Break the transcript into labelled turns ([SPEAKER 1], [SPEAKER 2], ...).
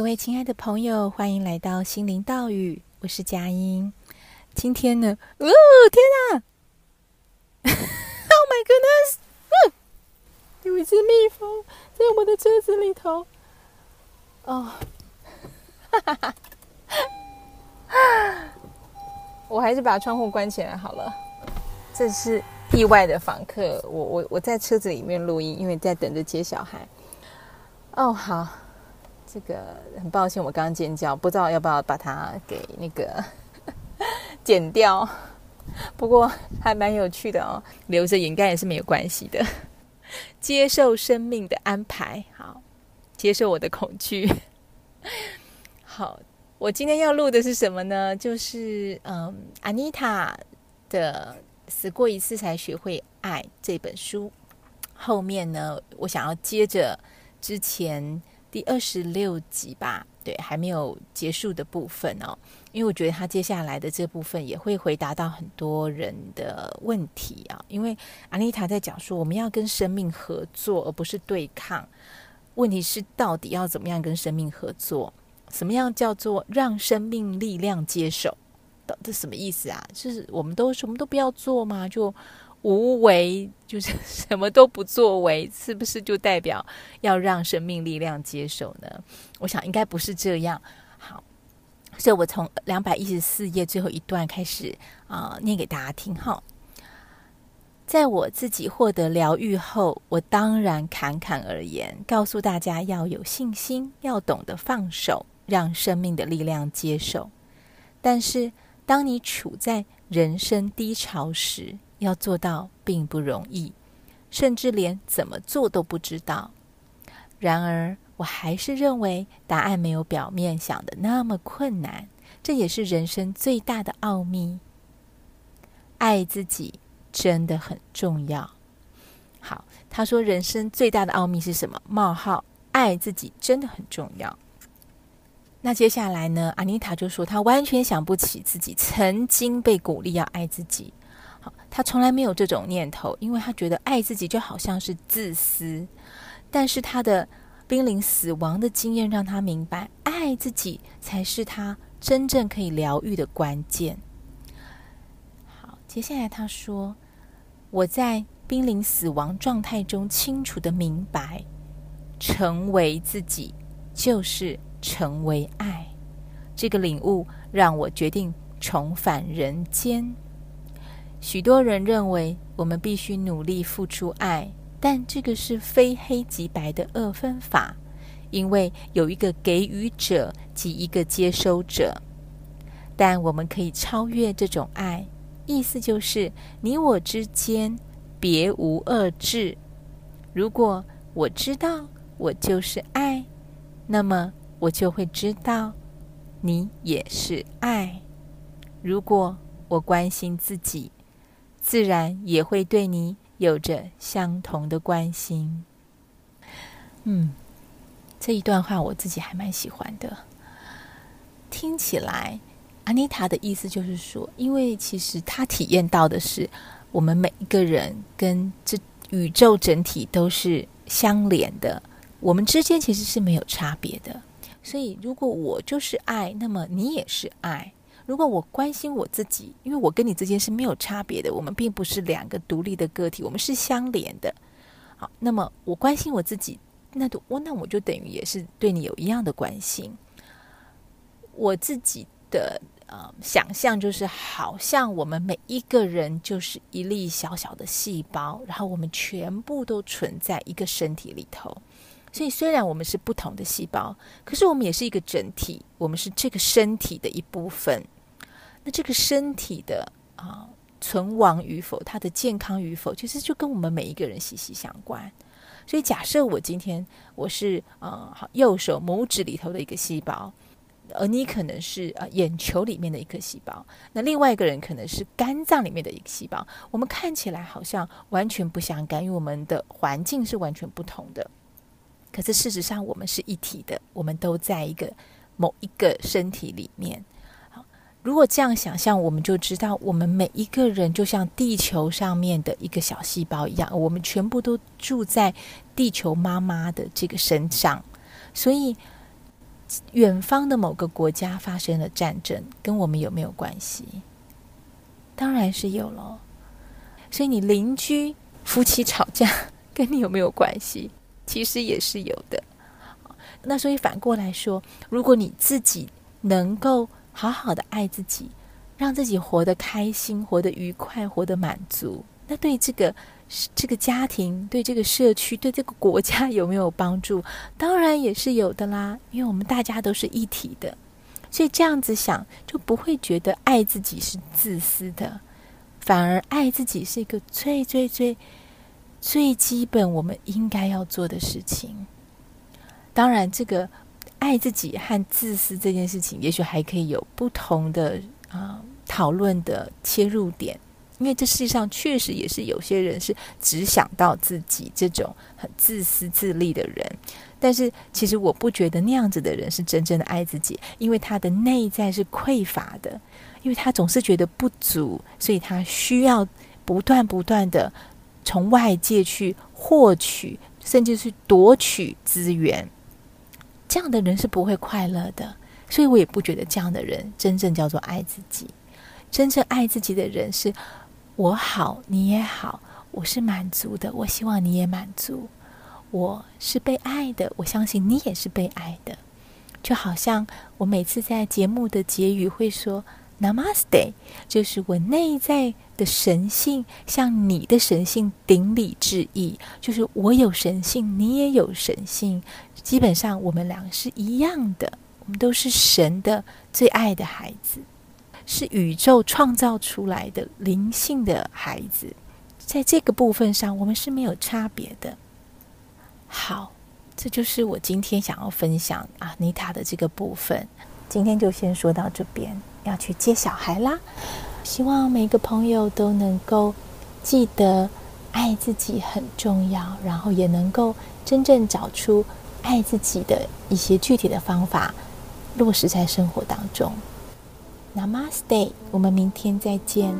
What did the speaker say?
[SPEAKER 1] 各位亲爱的朋友，欢迎来到心灵道语，我是佳音。今天呢，哦天哪！Oh my goodness！嗯，有一只蜜蜂在我的车子里头。哦，哈哈哈！我还是把窗户关起来好了。这是意外的访客，我我我在车子里面录音，因为在等着接小孩。哦，好。这个很抱歉，我刚刚尖叫，不知道要不要把它给那个 剪掉。不过还蛮有趣的哦，留着应该也是没有关系的。接受生命的安排，好，接受我的恐惧。好，我今天要录的是什么呢？就是嗯，安妮塔的《死过一次才学会爱》这本书后面呢，我想要接着之前。第二十六集吧，对，还没有结束的部分哦，因为我觉得他接下来的这部分也会回答到很多人的问题啊。因为安妮塔在讲说，我们要跟生命合作，而不是对抗。问题是，到底要怎么样跟生命合作？什么样叫做让生命力量接手？这什么意思啊？就是我们都什么都不要做吗？就。无为就是什么都不作为，是不是就代表要让生命力量接手呢？我想应该不是这样。好，所以我从两百一十四页最后一段开始啊、念给大家听哈。在我自己获得疗愈后，我当然侃侃而言，告诉大家要有信心，要懂得放手，让生命的力量接手。但是，当你处在人生低潮时，要做到并不容易，甚至连怎么做都不知道。然而，我还是认为答案没有表面想的那么困难。这也是人生最大的奥秘。爱自己真的很重要。好，他说人生最大的奥秘是什么？冒号，爱自己真的很重要。那接下来呢？安妮塔就说，她完全想不起自己曾经被鼓励要爱自己。好，他从来没有这种念头，因为他觉得爱自己就好像是自私。但是他的濒临死亡的经验让他明白，爱自己才是他真正可以疗愈的关键。好，接下来他说：“我在濒临死亡状态中清楚地明白，成为自己就是成为爱。”这个领悟让我决定重返人间。许多人认为我们必须努力付出爱，但这个是非黑即白的二分法，因为有一个给予者及一个接收者。但我们可以超越这种爱，意思就是你我之间别无二致。如果我知道我就是爱，那么我就会知道你也是爱。如果我关心自己，自然也会对你有着相同的关心。嗯，这一段话我自己还蛮喜欢的。听起来，安妮塔的意思就是说，因为其实她体验到的是，我们每一个人跟这宇宙整体都是相连的，我们之间其实是没有差别的。所以，如果我就是爱，那么你也是爱。如果我关心我自己，因为我跟你之间是没有差别的，我们并不是两个独立的个体，我们是相连的。好，那么我关心我自己，那我那我就等于也是对你有一样的关心。我自己的呃想象就是，好像我们每一个人就是一粒小小的细胞，然后我们全部都存在一个身体里头。所以，虽然我们是不同的细胞，可是我们也是一个整体，我们是这个身体的一部分。那这个身体的啊存亡与否，它的健康与否，其实就跟我们每一个人息息相关。所以，假设我今天我是啊右手拇指里头的一个细胞，而你可能是啊眼球里面的一颗细胞，那另外一个人可能是肝脏里面的一个细胞。我们看起来好像完全不相干，因为我们的环境是完全不同的。可是事实上，我们是一体的，我们都在一个某一个身体里面。如果这样想象，我们就知道，我们每一个人就像地球上面的一个小细胞一样，我们全部都住在地球妈妈的这个身上。所以，远方的某个国家发生了战争，跟我们有没有关系？当然是有喽。所以你邻居夫妻吵架，跟你有没有关系？其实也是有的。那所以反过来说，如果你自己能够好好的爱自己，让自己活得开心、活得愉快、活得满足，那对这个这个家庭、对这个社区、对这个国家有没有帮助？当然也是有的啦，因为我们大家都是一体的，所以这样子想就不会觉得爱自己是自私的。反而爱自己是一个最最最最基本我们应该要做的事情。当然，这个爱自己和自私这件事情，也许还可以有不同的啊、讨论的切入点。因为这世界上确实也是有些人是只想到自己这种很自私自利的人。但是，其实我不觉得那样子的人是真正的爱自己，因为他的内在是匮乏的。因为他总是觉得不足，所以他需要不断不断的从外界去获取，甚至是夺取资源。这样的人是不会快乐的，所以我也不觉得这样的人真正叫做爱自己。真正爱自己的人是我好，你也好，我是满足的，我希望你也满足。我是被爱的，我相信你也是被爱的。就好像我每次在节目的结语会说。Namaste，就是我内在的神性向你的神性顶礼致意，就是我有神性，你也有神性，基本上我们两个是一样的，我们都是神的最爱的孩子，是宇宙创造出来的灵性的孩子，在这个部分上我们是没有差别的。好，这就是我今天想要分享阿妮塔的这个部分，今天就先说到这边。要去接小孩啦，希望每个朋友都能够记得爱自己很重要，然后也能够真正找出爱自己的一些具体的方法，落实在生活当中。Namaste，我们明天再见。